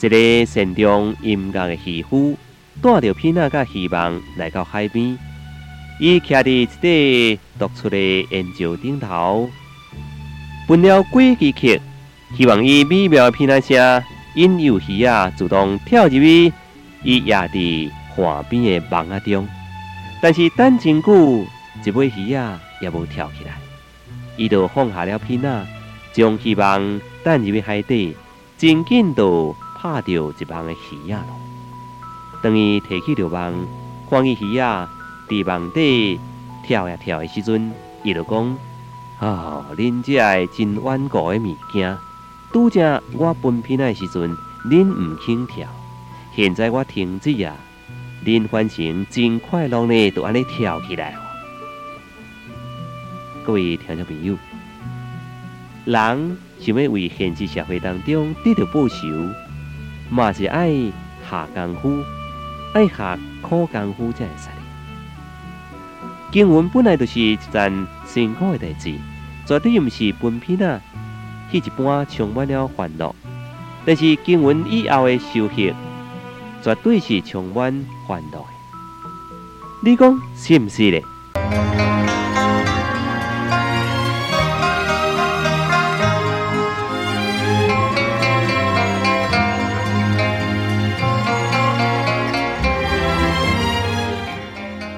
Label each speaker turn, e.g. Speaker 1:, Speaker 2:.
Speaker 1: 一个善良音乐的渔夫，带着皮娜甲希望来到海边。伊徛伫一块独出的岩石顶头，分了几支曲，希望伊美妙的皮娜声引诱鱼仔自动跳入去伊野伫岸边的网仔中。但是等真久，一尾鱼仔也无跳起来，伊就放下了皮娜，将希望等入去海底，真紧就。拍到一网的鱼仔咯，当伊提起着网，看见鱼仔伫网底跳呀跳的时阵，伊就讲：啊，恁这个真顽固的物件，拄则我分片的时阵，恁唔肯跳，现在我停止啊，恁反成真快乐呢，就安尼跳起来哦。各位听众朋友，人想要为现实社会当中得到报酬。嘛是爱下功夫，爱下苦功夫才会使哩。经文本来就是一件辛苦的代志，绝对毋是分片啊，迄一般充满了欢乐。但是经文以后的修行，绝对是充满欢乐的。你讲是毋是咧？